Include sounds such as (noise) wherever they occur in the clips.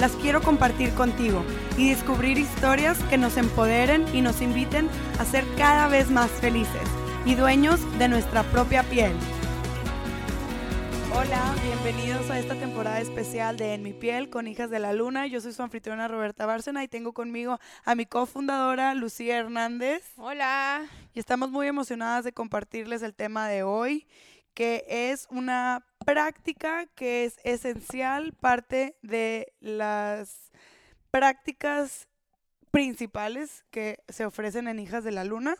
las quiero compartir contigo y descubrir historias que nos empoderen y nos inviten a ser cada vez más felices y dueños de nuestra propia piel. Hola, bienvenidos a esta temporada especial de En mi piel con Hijas de la Luna. Yo soy su anfitriona Roberta Bárcena y tengo conmigo a mi cofundadora Lucía Hernández. Hola. Y estamos muy emocionadas de compartirles el tema de hoy, que es una práctica que es esencial, parte de las prácticas principales que se ofrecen en Hijas de la Luna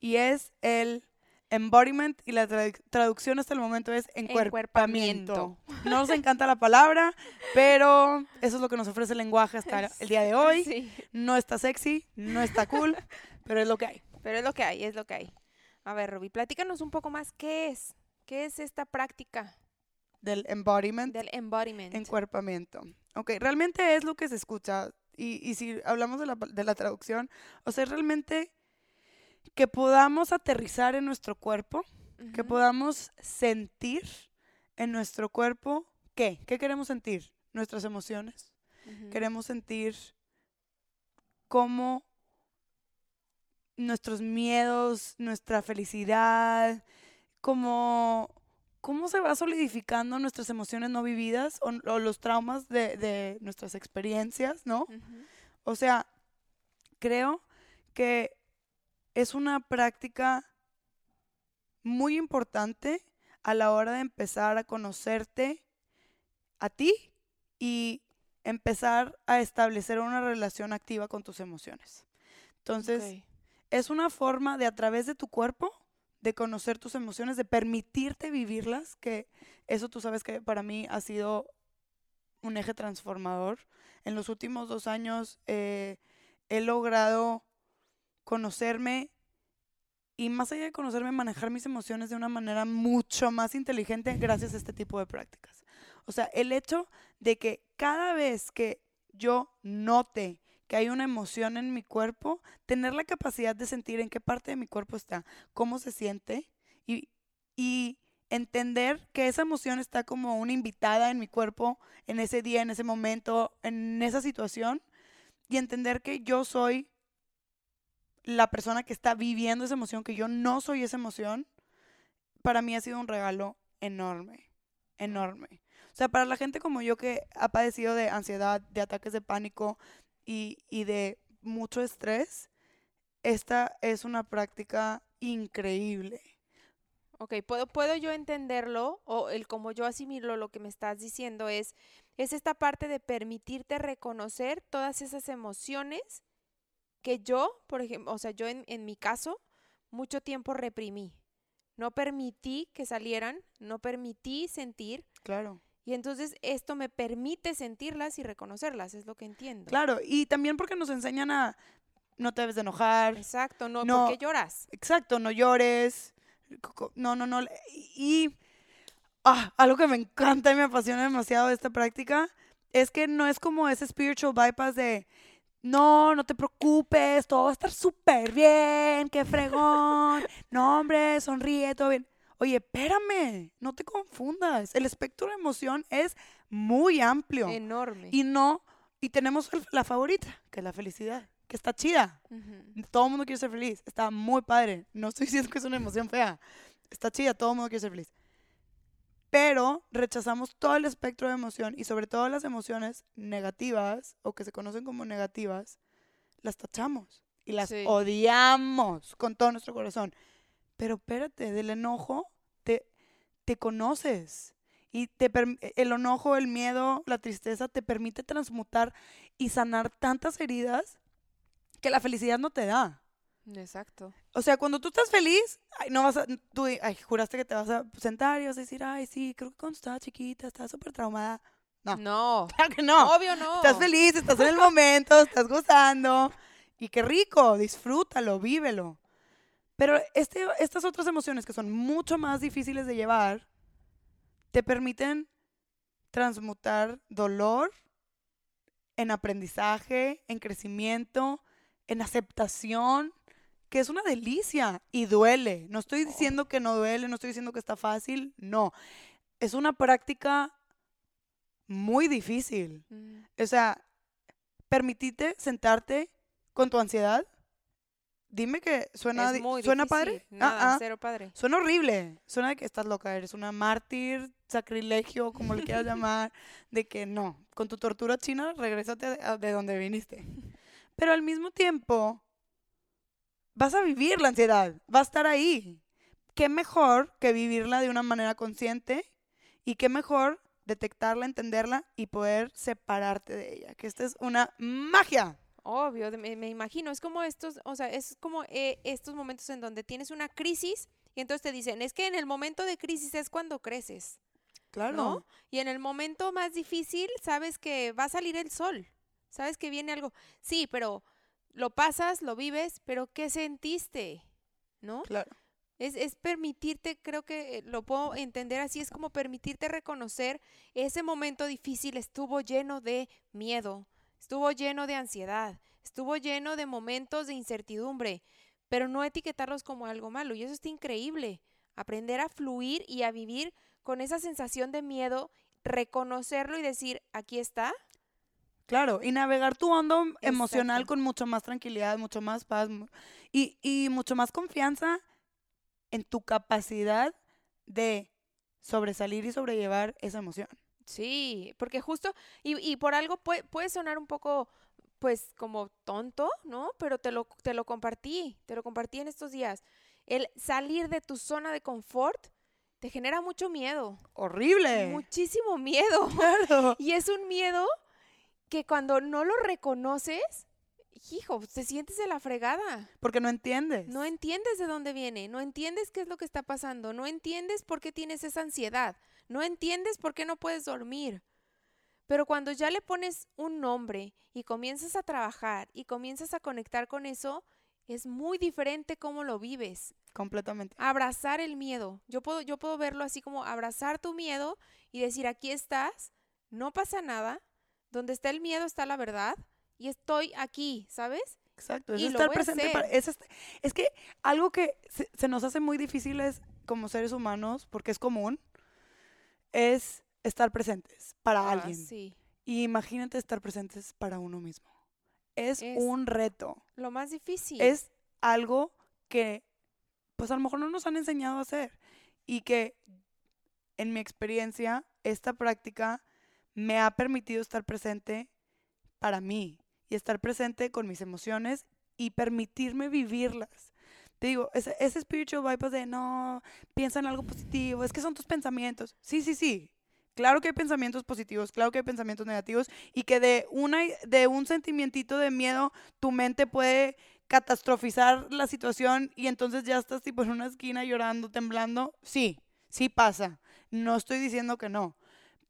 y es el embodiment y la traducción hasta el momento es encuerpamiento. No nos encanta la palabra, pero eso es lo que nos ofrece el lenguaje hasta el día de hoy. No está sexy, no está cool, (laughs) pero es lo que hay. Pero es lo que hay, es lo que hay. A ver, Ruby, platícanos un poco más, ¿qué es? ¿Qué es esta práctica? Del embodiment. Del embodiment. Encuerpamiento. Ok, realmente es lo que se escucha. Y, y si hablamos de la, de la traducción, o sea, realmente que podamos aterrizar en nuestro cuerpo, que podamos sentir en nuestro cuerpo qué, qué queremos sentir, nuestras emociones. Queremos sentir cómo nuestros miedos, nuestra felicidad, cómo, cómo se va solidificando nuestras emociones no vividas o, los traumas de, nuestras experiencias, ¿no? O sea, creo que es una práctica muy importante a la hora de empezar a conocerte a ti y empezar a establecer una relación activa con tus emociones. Entonces, es una forma de a través de tu cuerpo de conocer tus emociones, de permitirte vivirlas, que eso tú sabes que para mí ha sido un eje transformador. En los últimos dos años eh, he logrado conocerme y más allá de conocerme, manejar mis emociones de una manera mucho más inteligente gracias a este tipo de prácticas. O sea, el hecho de que cada vez que yo note que hay una emoción en mi cuerpo, tener la capacidad de sentir en qué parte de mi cuerpo está, cómo se siente y, entender que esa emoción está como una invitada en mi cuerpo en ese día, en ese momento, en esa situación y entender que yo soy la persona que está viviendo esa emoción, que yo no soy esa emoción, para mí ha sido un regalo enorme, enorme. O sea, para la gente como yo que ha padecido de ansiedad, de ataques de pánico y, de mucho estrés, esta es una práctica increíble. Ok, ¿puedo, puedo yo entenderlo o el como yo asimilo lo que me estás diciendo es, es esta parte de permitirte reconocer todas esas emociones que yo, por ejemplo, o sea, yo en, en mi caso, mucho tiempo reprimí. No permití que salieran, no permití sentir. Claro. Y entonces esto me permite sentirlas y reconocerlas, es lo que entiendo. Claro, y también porque nos enseñan a no te debes de enojar. Exacto, no, no porque lloras. Exacto, no llores. No, no, no. Y ah, algo que me encanta y me apasiona demasiado de esta práctica es que no es como ese spiritual bypass de no, no te preocupes, todo va a estar súper bien, qué fregón. No, hombre, sonríe, todo bien. Oye, espérame, no te confundas. El espectro de emoción es muy amplio. Enorme. Y no, y tenemos la favorita, que es la felicidad, que está chida. Todo el mundo quiere ser feliz, está muy padre. No estoy (laughs) diciendo que es una emoción fea. Está chida, todo el mundo quiere ser feliz pero rechazamos todo el espectro de emoción y sobre todo las emociones negativas o que se conocen como negativas, las tachamos y las odiamos con todo nuestro corazón. Pero espérate, del enojo te, te conoces y te, el enojo, el miedo, la tristeza te permite transmutar y sanar tantas heridas que la felicidad no te da. Exacto. O sea, cuando tú estás feliz, no vas a, tú ay, juraste que te vas a sentar y vas a decir, ay, sí, creo que cuando estaba chiquita estaba súper traumada. No. No. (laughs) Claro que no. Obvio no. Estás feliz, estás en el momento, estás gozando. Y qué rico, disfrútalo, vívelo. Pero este, estas otras emociones que son mucho más difíciles de llevar, te permiten transmutar dolor en aprendizaje, en crecimiento, en aceptación, que es una delicia y duele. No estoy diciendo que no duele, no estoy diciendo que está fácil, no. Es una práctica muy difícil. Mm, O sea, permitite sentarte con tu ansiedad. Dime que suena, es muy suena padre. Nada, Ah, ah. cero padre. Suena horrible. Suena de que estás loca, eres una mártir, sacrilegio, como le quieras llamar, (laughs) de que no, con tu tortura china, regrésate de donde viniste. Pero al mismo tiempo, vas a vivir la ansiedad, va a estar ahí. ¿Qué mejor que vivirla de una manera consciente? Y qué mejor detectarla, entenderla y poder separarte de ella. Que esta es una magia. Obvio, me imagino. Es como estos, o sea, es como eh, estos momentos en donde tienes una crisis y entonces te dicen, es que en el momento de crisis es cuando creces, Claro. ¿no? Y en el momento más difícil sabes que va a salir el sol, sabes que viene algo. Sí, pero lo pasas, lo vives, pero ¿qué sentiste? ¿No? Claro. Es, es permitirte, creo que eh, lo puedo entender así, es como permitirte reconocer ese momento difícil estuvo lleno de miedo, estuvo lleno de ansiedad, estuvo lleno de momentos de incertidumbre, pero no etiquetarlos como algo malo. Y eso está increíble, aprender a fluir y a vivir con esa sensación de miedo, reconocerlo y decir, aquí está. Claro, y navegar tu hondo emocional con mucho más tranquilidad, mucho más paz y mucho más confianza en tu capacidad de sobresalir y sobrellevar esa emoción. Sí, porque justo, y, y por algo puede, puede sonar un poco, pues, como tonto, ¿no? Pero te lo, te lo compartí, te lo compartí en estos días. El salir de tu zona de confort te genera mucho miedo, Horrible. muchísimo miedo. (laughs) Claro. Y es un miedo que cuando no lo reconoces, hijo, te sientes de la fregada. Porque no entiendes. No entiendes de dónde viene, no entiendes qué es lo que está pasando, no entiendes por qué tienes esa ansiedad, no entiendes por qué no puedes dormir. Pero cuando ya le pones un nombre y comienzas a trabajar y comienzas a conectar con eso, es muy diferente cómo lo vives. Completamente. Abrazar el miedo. Yo puedo, yo puedo verlo así como abrazar tu miedo y decir, aquí estás, no pasa nada, donde está el miedo está la verdad y estoy aquí, ¿sabes? Exacto. Es Y estar presente. para- es, es que algo que se, se nos hace muy difícil es, como seres humanos, porque es común, es estar presentes para Ah, alguien. Sí. Y imagínate estar presentes para uno mismo. Es, Es- un reto. Lo más difícil. Es algo que, pues a lo mejor no nos han enseñado a hacer. Y que, en mi experiencia, esta práctica me ha permitido estar presente para mí. Y estar presente con mis emociones y permitirme vivirlas. Te digo, ese, ese spiritual bypass de no, piensa en algo positivo, es que son tus pensamientos. Sí, sí, sí. Claro que hay pensamientos positivos, claro que hay pensamientos negativos y que de, una, de un sentimientito de miedo tu mente puede catastrofizar la situación y entonces ya estás tipo en una esquina llorando, temblando. Sí, sí pasa. No estoy diciendo que no.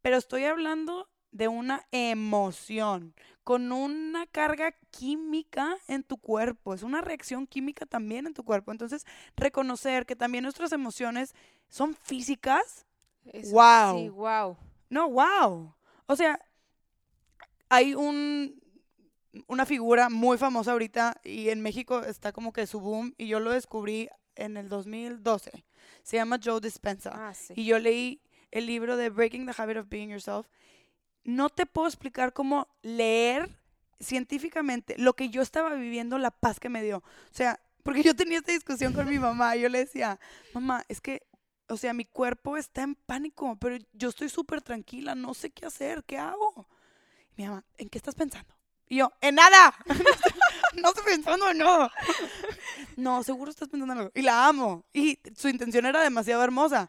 Pero estoy hablando de una emoción con una carga química en tu cuerpo. Es una reacción química también en tu cuerpo. Entonces, reconocer que también nuestras emociones son físicas. Eso- ¡Guau! Sí, wow. No, wow. O sea, hay un una figura muy famosa ahorita y en México está como que su boom y yo lo descubrí en el 2012. Se llama Joe Dispenza. Ah, sí. Y yo leí el libro de Breaking the Habit of Being Yourself. No te puedo explicar cómo leer científicamente lo que yo estaba viviendo, la paz que me dio. O sea, porque yo tenía esta discusión con mi mamá. Yo le decía, mamá, es que, o sea, mi cuerpo está en pánico, pero yo estoy súper tranquila, no sé qué hacer, ¿qué hago? Y mi mamá, ¿en qué estás pensando? Y yo, en nada. (laughs) no estoy pensando, no. No, seguro estás pensando en algo. Y la amo. Y su intención era demasiado hermosa.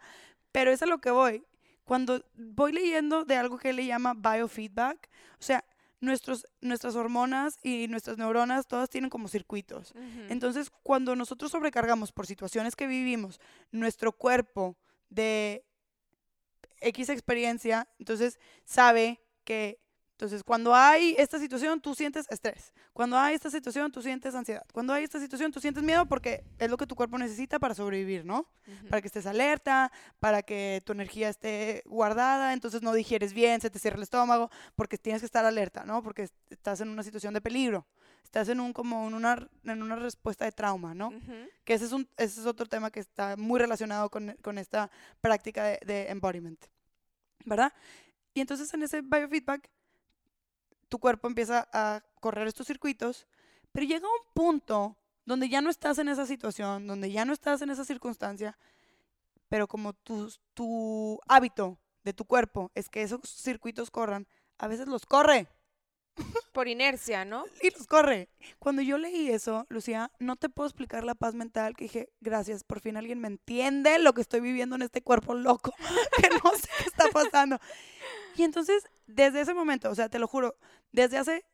Pero es a lo que voy. Cuando voy leyendo de algo que él le llama biofeedback, o sea, nuestros, nuestras hormonas y nuestras neuronas todas tienen como circuitos. Entonces, cuando nosotros sobrecargamos por situaciones que vivimos nuestro cuerpo de X experiencia, entonces sabe que entonces, cuando hay esta situación, tú sientes estrés. Cuando hay esta situación, tú sientes ansiedad. Cuando hay esta situación, tú sientes miedo porque es lo que tu cuerpo necesita para sobrevivir, ¿no? Para que estés alerta, para que tu energía esté guardada, entonces no digieres bien, se te cierra el estómago, porque tienes que estar alerta, ¿no? Porque estás en una situación de peligro. Estás en un como en una, en una respuesta de trauma, ¿no? Que ese es, un, ese es otro tema que está muy relacionado con, con esta práctica de, de embodiment, ¿verdad? Y entonces en ese biofeedback tu cuerpo empieza a correr estos circuitos, pero llega un punto donde ya no estás en esa situación, donde ya no estás en esa circunstancia, pero como tu, tu hábito de tu cuerpo es que esos circuitos corran, a veces los corre. Por inercia, ¿no? (laughs) Y los corre. Cuando yo leí eso, Lucía, no te puedo explicar la paz mental que dije, gracias, por fin alguien me entiende lo que estoy viviendo en este cuerpo loco, (laughs) que no sé qué está pasando. Y entonces, desde ese momento, o sea, te lo juro, desde hace,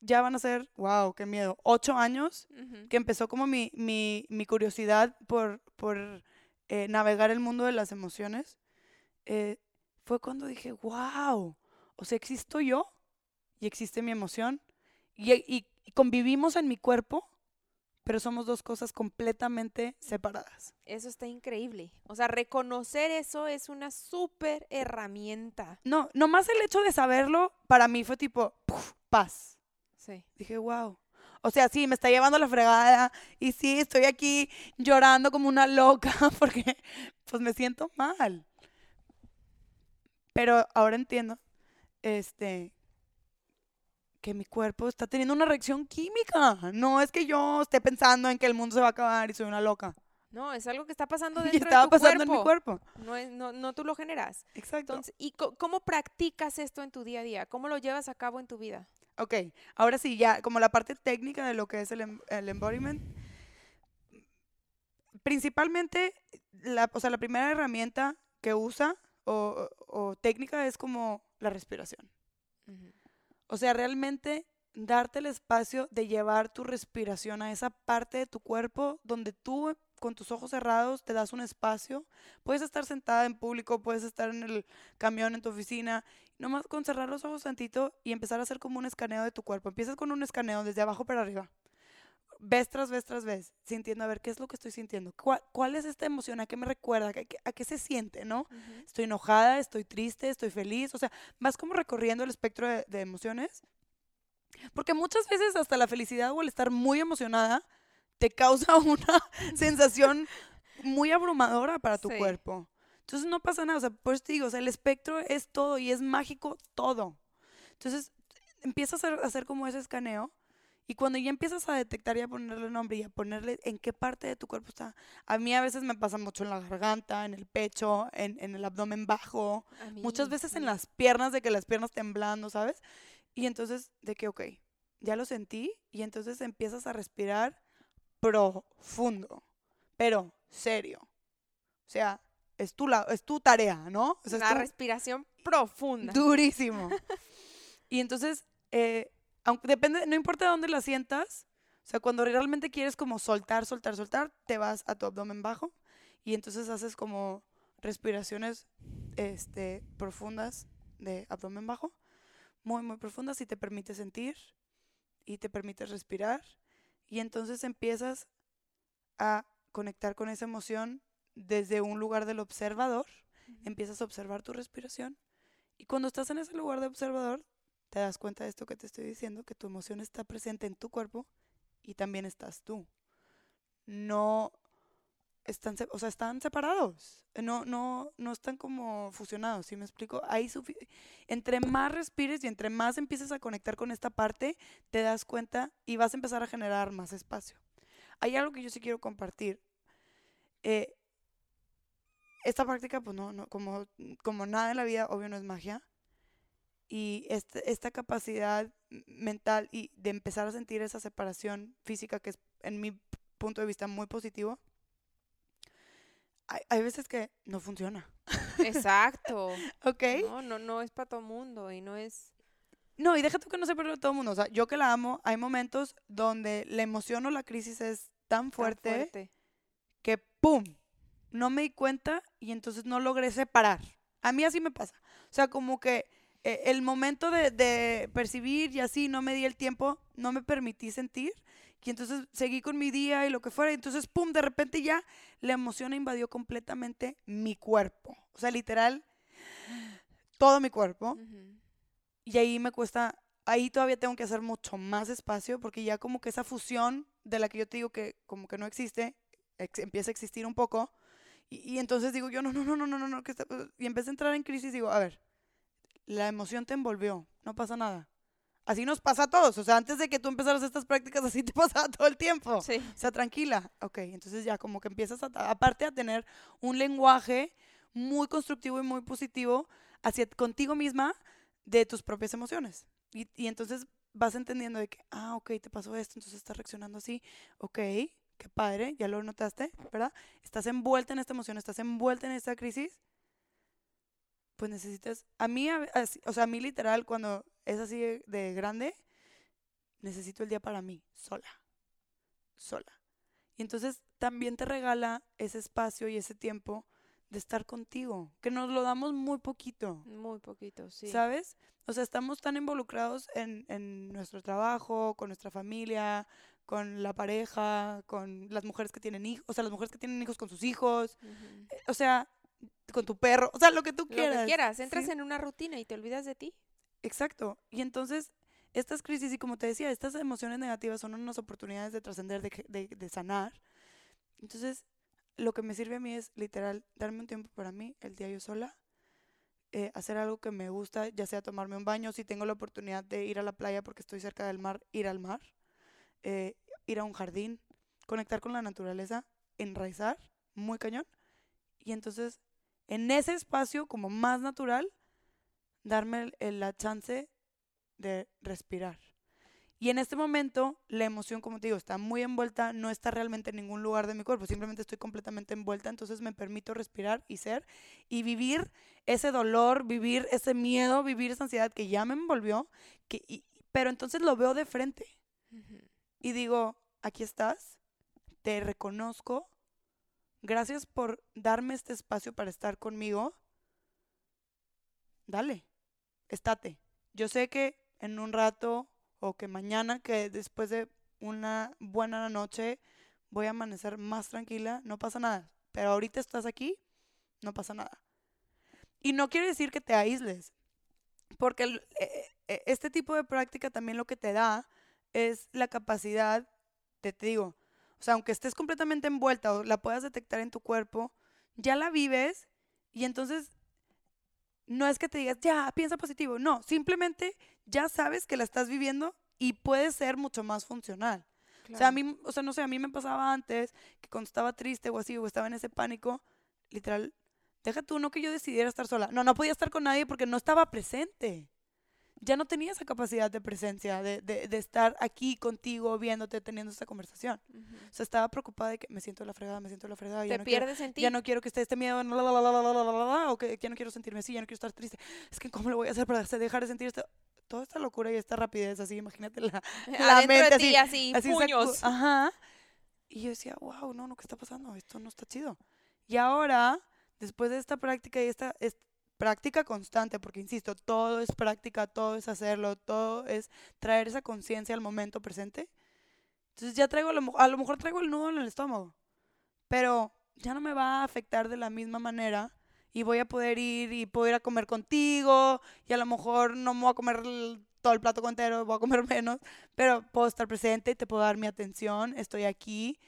ya van a ser, wow, qué miedo, ocho años, que empezó como mi, mi, mi curiosidad por, por eh, navegar el mundo de las emociones, eh, fue cuando dije, wow, o sea, existo yo y existe mi emoción y, y convivimos en mi cuerpo pero somos dos cosas completamente separadas. Eso está increíble. O sea, reconocer eso es una súper herramienta. No, nomás el hecho de saberlo, para mí fue tipo, paz. Sí. Dije, wow. O sea, sí, me está llevando la fregada y sí, estoy aquí llorando como una loca (laughs) porque pues me siento mal. Pero ahora entiendo este que mi cuerpo está teniendo una reacción química. No es que yo esté pensando en que el mundo se va a acabar y soy una loca. No, es algo que está pasando (laughs) dentro y estaba de tu pasando cuerpo. en mi cuerpo. No, es, no, no tú lo generas. Exacto. Entonces, ¿y cómo practicas esto en tu día a día? ¿Cómo lo llevas a cabo en tu vida? Ok, ahora sí, ya como la parte técnica de lo que es el, em- el embodiment. Principalmente, la, o sea, la primera herramienta que usa o, o- o técnica es como la respiración. O sea, realmente darte el espacio de llevar tu respiración a esa parte de tu cuerpo donde tú con tus ojos cerrados te das un espacio. Puedes estar sentada en público, puedes estar en el camión, en tu oficina, nomás con cerrar los ojos tantito y empezar a hacer como un escaneo de tu cuerpo. Empiezas con un escaneo desde abajo para arriba. Vez tras vez tras vez, sintiendo a ver qué es lo que estoy sintiendo. ¿Cuál, cuál es esta emoción? ¿A qué me recuerda? ¿A qué, a qué se siente? ¿No? estoy enojada, estoy triste, estoy feliz, o sea, vas como recorriendo el espectro de, de emociones. Porque muchas veces hasta la felicidad o el estar muy emocionada te causa (laughs) una sensación muy abrumadora para tu Sí. cuerpo. Entonces no pasa nada, o sea, por eso te digo, o sea, el espectro es todo y es mágico todo. Entonces empiezas a hacer, a hacer como ese escaneo y cuando ya empiezas a detectar y a ponerle nombre y a ponerle en qué parte de tu cuerpo está. A mí a veces me pasa mucho en la garganta, en el pecho, en, en el abdomen bajo, mí, muchas veces en las piernas, de que las piernas temblando, ¿sabes? Y entonces, de que, ok, ya lo sentí y entonces empiezas a respirar profundo, pero serio. O sea, es tu, la- es tu tarea, ¿no? O sea, es Una tu- respiración profunda. Durísimo. y entonces, eh, aunque depende, no importa dónde la sientas, o sea, cuando realmente quieres como soltar, soltar, soltar, te vas a tu abdomen bajo y entonces haces como respiraciones este, profundas de abdomen bajo, muy, muy profundas y te permite sentir y te permite respirar y entonces empiezas a conectar con esa emoción desde un lugar del observador, empiezas a observar tu respiración y cuando estás en ese lugar de observador, te das cuenta de esto que te estoy diciendo, que tu emoción está presente en tu cuerpo y también estás tú. No están, o sea, están separados. No, no, no están como fusionados, ¿sí me explico? Sufi- entre más respires y entre más empieces a conectar con esta parte, te das cuenta y vas a empezar a generar más espacio. Hay algo que yo sí quiero compartir. Eh, esta práctica, pues no, no, como, como nada en la vida, obvio no es magia. Y este- esta capacidad mental y de empezar a sentir esa separación física, que es en mi punto de vista muy positivo, hay, hay veces que no funciona. Exacto. (laughs) ¿Ok? No, no, no es para todo mundo y no es... No, y déjate que no se para todo el mundo. O sea, yo que la amo, hay momentos donde la emoción o la crisis es tan tan fuerte, fuerte. que ¡pum! No me di cuenta y entonces no logré separar. A mí así me pasa. O sea, como que eh, el momento de, de percibir y así no me di el tiempo, no me permití sentir. Y entonces seguí con mi día y lo que fuera. Y entonces, pum, de repente ya la emoción invadió completamente mi cuerpo. O sea, literal, todo mi cuerpo. Ujú. Y ahí me cuesta, ahí todavía tengo que hacer mucho más espacio porque ya como que esa fusión de la que yo te digo que como que no existe, ex- empieza a existir un poco. Y, y entonces digo yo, no, no, no, no, no, no, no, que está- y empecé a entrar en crisis digo, a ver, la emoción te envolvió, no pasa nada. Así nos pasa a todos, o sea, antes de que tú empezaras estas prácticas, (laughs) así te pasaba todo el tiempo. Sí. O sea, tranquila. Ok, entonces ya como que empiezas a, aparte a tener un lenguaje muy constructivo y muy positivo hacia contigo misma de tus propias emociones. Y, y entonces vas entendiendo de que, ah, ok, te pasó esto, entonces estás reaccionando así. Ok, qué padre, ya lo notaste, ¿verdad? Estás envuelta en esta emoción, estás envuelta en esta crisis. Pues necesitas, a mí, a- así- o sea, a mí literal, cuando es así de, de grande, necesito el día para mí, sola sola. Y entonces también te regala ese espacio y ese tiempo de estar contigo, que nos lo damos muy poquito, Muy poquito, sí. ¿sabes? O sea, estamos tan involucrados en, en nuestro trabajo, con nuestra familia, con la pareja, con las mujeres que tienen hijos, o sea, las mujeres que tienen hijos con sus hijos, eh, o sea, con tu perro, o sea, lo que tú Lo quieras. que quieras, entras ¿sí? en una rutina y te olvidas de ti. Exacto. Y entonces, estas crisis, y como te decía, estas emociones negativas son unas oportunidades de trascender, de, de- de sanar. Entonces, lo que me sirve a mí es literal darme un tiempo para mí, el día yo sola, eh, hacer algo que me gusta, ya sea tomarme un baño, si tengo la oportunidad de ir a la playa porque estoy cerca del mar, ir al mar, eh, ir a un jardín, conectar con la naturaleza, enraizar, muy cañón. Y entonces, en ese espacio como más natural, darme el- el- la chance de respirar. Y en este momento, la emoción, como te digo, está muy envuelta, no está realmente en ningún lugar de mi cuerpo, simplemente estoy completamente envuelta, entonces me permito respirar y ser y vivir ese dolor, vivir ese miedo, vivir esa ansiedad que ya me envolvió, que, y- pero entonces lo veo de frente y digo, aquí estás, te reconozco, gracias por darme este espacio para estar conmigo, dale, estate. Yo sé que en un rato o que mañana, que después de una buena noche voy a amanecer más tranquila, no pasa nada. Pero ahorita estás aquí, no pasa nada. Y no quiere decir que te aísles, porque eh, eh, este tipo de práctica también lo que te da es la capacidad, te, te digo, o sea, aunque estés completamente envuelta o la puedas detectar en tu cuerpo, ya la vives y entonces no es que te digas, ya, piensa positivo, no, simplemente ya sabes que la estás viviendo y puede ser mucho más funcional. O sea, a Claro. mí, o sea, no sé, a mí me pasaba antes que cuando estaba triste o así, o estaba en ese pánico, literal, deja tú, no que yo decidiera estar sola. No, no podía estar con nadie porque no estaba presente ya no tenía esa capacidad de presencia, de, de, de estar aquí contigo, viéndote, teniendo esta conversación. Uh -huh. O sea, estaba preocupada de que me siento la fregada, me siento la fregada. Te no pierdes en ti. Ya no quiero que esté este miedo la, la, la, o que ya no quiero sentirme así, ya no quiero estar triste. Es que, ¿cómo lo voy a hacer para dejar de sentir esto? Toda esta locura y esta rapidez, así, imagínate la, la mente de ti, así, así, puños. Ajá. Y yo decía, wow, no, no, ¿qué está pasando? Esto no está chido. Y ahora, después de esta práctica y esta, práctica constante, porque insisto, todo es práctica, todo es hacerlo, todo es traer esa conciencia al momento presente. Entonces ya traigo, a lo, a lo mejor traigo el nudo en el estómago, pero ya no me va a afectar de la misma manera y voy a poder ir y puedo ir a comer contigo y a lo mejor no me voy a comer todo el plato entero, voy a comer (laughs) menos, pero puedo estar presente, te puedo dar mi atención, estoy aquí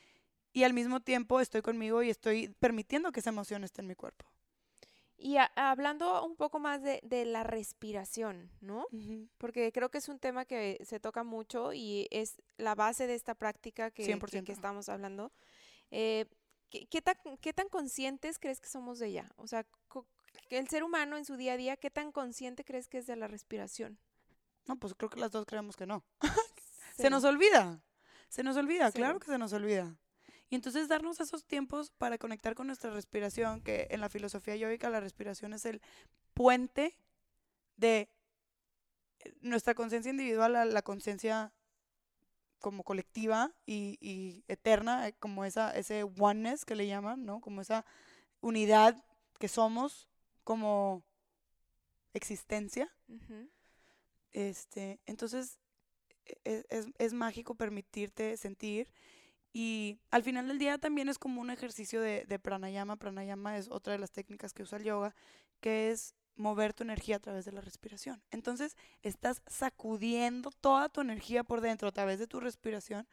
y al mismo tiempo estoy conmigo y estoy permitiendo que esa emoción esté en mi cuerpo. Y a- hablando un poco más de, de la respiración, ¿no? Porque creo que es un tema que se toca mucho y es la base de esta práctica que, que- 100%. que estamos hablando. Eh, ¿qué, qué tan, qué tan conscientes crees que somos de ella? O sea, que el ser humano en su día a día, ¿qué tan consciente crees que es de la respiración? No, pues creo que las dos creemos que no. (laughs) Se Cero. nos olvida. Se nos olvida, claro que se nos olvida. Y entonces darnos esos tiempos para conectar con nuestra respiración, que en la filosofía yoica la respiración es el puente de eh, nuestra conciencia individual a la conciencia como colectiva y, y eterna, eh, como esa, ese oneness que le llaman, ¿no? Como esa unidad que somos como existencia. Este, entonces, e- es, es mágico permitirte sentir. Y al final del día también es como un ejercicio de, de pranayama. Pranayama es otra de las técnicas que usa el yoga, que es mover tu energía a través de la respiración. Entonces, estás sacudiendo toda tu energía por dentro a través de tu respiración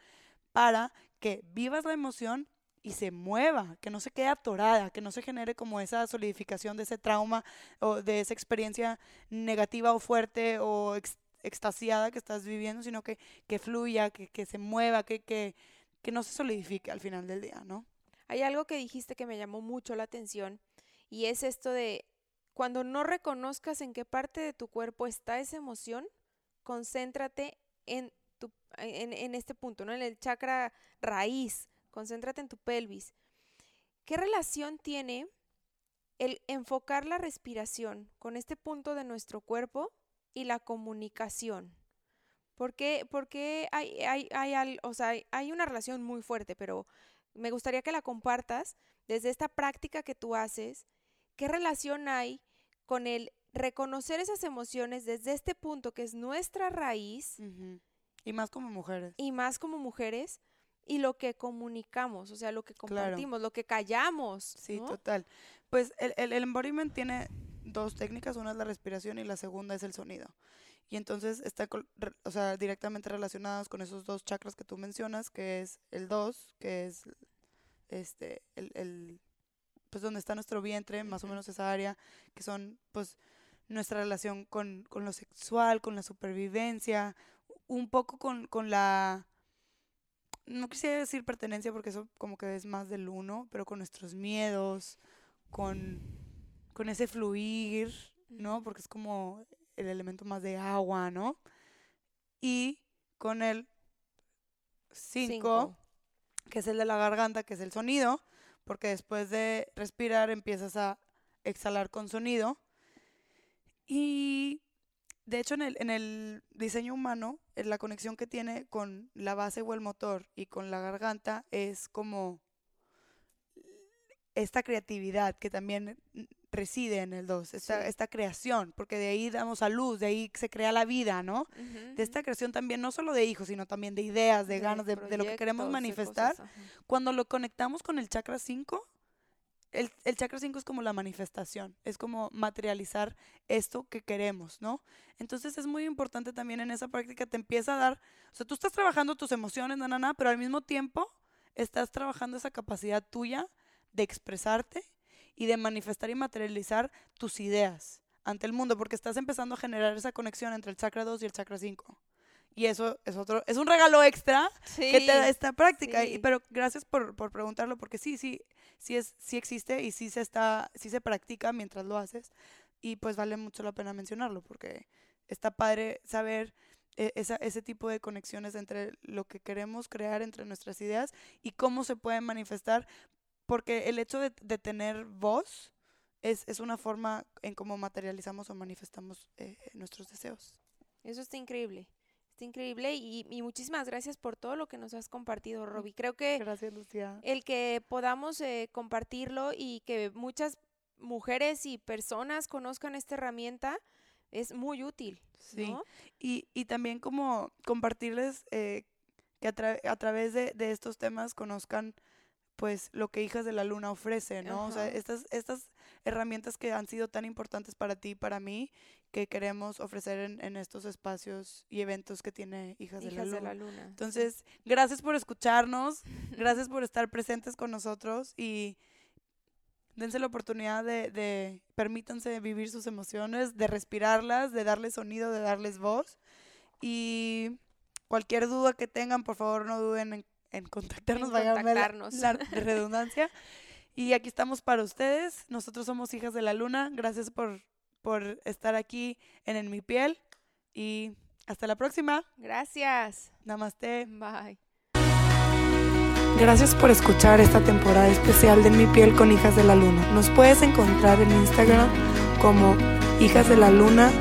para que vivas la emoción y se mueva, que no se quede atorada, que no se genere como esa solidificación de ese trauma o de esa experiencia negativa o fuerte o ex- extasiada que estás viviendo, sino que, que fluya, que, que se mueva, que, que, que no se solidifique al final del día, ¿no? Hay algo que dijiste que me llamó mucho la atención y es esto de cuando no reconozcas en qué parte de tu cuerpo está esa emoción, concéntrate en, tu, en, en este punto, ¿no? En el chakra raíz, concéntrate en tu pelvis. ¿Qué relación tiene el enfocar la respiración con este punto de nuestro cuerpo y la comunicación? ¿Por qué, por qué hay, hay, hay, o sea, hay- una relación muy fuerte, pero me gustaría que la compartas desde esta práctica que tú haces. ¿Qué relación hay con el reconocer esas emociones desde este punto que es nuestra raíz. Y más como mujeres. y más como mujeres y lo que comunicamos, o sea, lo que Claro. compartimos, lo que callamos? Sí, ¿no? total. Pues el, el, el embodiment tiene dos técnicas, una es la respiración y la segunda es el sonido. Y entonces está o sea, directamente relacionados con esos dos chakras que tú mencionas, que es el 2, que es este el, el pues donde está nuestro vientre, más o menos esa área, que son pues nuestra relación con, con lo sexual, con la supervivencia, un poco con, con la no quisiera decir pertenencia porque eso como que es más del uno, pero con nuestros miedos, con, con ese fluir, ¿no? Porque es como el elemento más de agua, ¿no? Y con el 5, Cinco. que es el de la garganta, que es el sonido, porque después de respirar empiezas a exhalar con sonido. Y de hecho en el, en el diseño humano, en la conexión que tiene con la base o el motor y con la garganta es como esta creatividad que también reside en el 2, esta, Sí. esta creación, porque de ahí damos a luz, de ahí se crea la vida, ¿no? De esta creación también, no solo de hijos, sino también de ideas, de, ganas, de, de lo que queremos de manifestar. cosas. Cuando lo conectamos con el chakra 5, el, el chakra 5 es como la manifestación, es como materializar esto que queremos, ¿no? Entonces es muy importante también en esa práctica, te empieza a dar, o sea, tú estás trabajando tus emociones, na, na, na, pero al mismo tiempo estás trabajando esa capacidad tuya de expresarte y de manifestar y materializar tus ideas ante el mundo, porque estás empezando a generar esa conexión entre el chakra 2 y el chakra 5. Y eso es otro, es un regalo extra que te da esta práctica. y- pero gracias por, por preguntarlo, porque sí, sí, sí, es, sí existe y sí se, está, sí se practica mientras lo haces. Y pues vale mucho la pena mencionarlo, porque está padre saber eh, esa, ese tipo de conexiones entre lo que queremos crear, entre nuestras ideas y cómo se pueden manifestar, porque el hecho de, de tener voz es, es una forma en cómo materializamos o manifestamos eh, nuestros deseos. Eso está increíble. Está increíble y, y muchísimas gracias por todo lo que nos has compartido, Robbie. Creo que Gracias, Lucía. el que podamos eh, compartirlo y que muchas mujeres y personas conozcan esta herramienta es muy útil. Sí. ¿no? Y, y también como compartirles eh, que a, tra- a través de, de estos temas conozcan pues lo que Hijas de la Luna ofrece, ¿no? O sea, Ajá. estas, estas herramientas que han sido tan importantes para ti y para mí, que queremos ofrecer en, en estos espacios y eventos que tiene Hijas, de la Luna. de la Luna. sí. Entonces, gracias por escucharnos, (laughs) gracias por estar presentes con nosotros y dense la oportunidad de, de permítanse vivir sus emociones, de respirarlas, de darles sonido, de darles voz. Y cualquier duda que tengan, por favor, no duden en, en contactarnos, En la- contactarnos. la (laughs) redundancia. Y aquí estamos para ustedes. Nosotros somos Hijas de la Luna. Gracias por, por estar aquí en En Mi Piel. Y hasta la próxima. Gracias. Namaste. Bye. Gracias por escuchar esta temporada especial de En Mi Piel con Hijas de la Luna. Nos puedes encontrar en Instagram como Hijas de la Luna-ORG.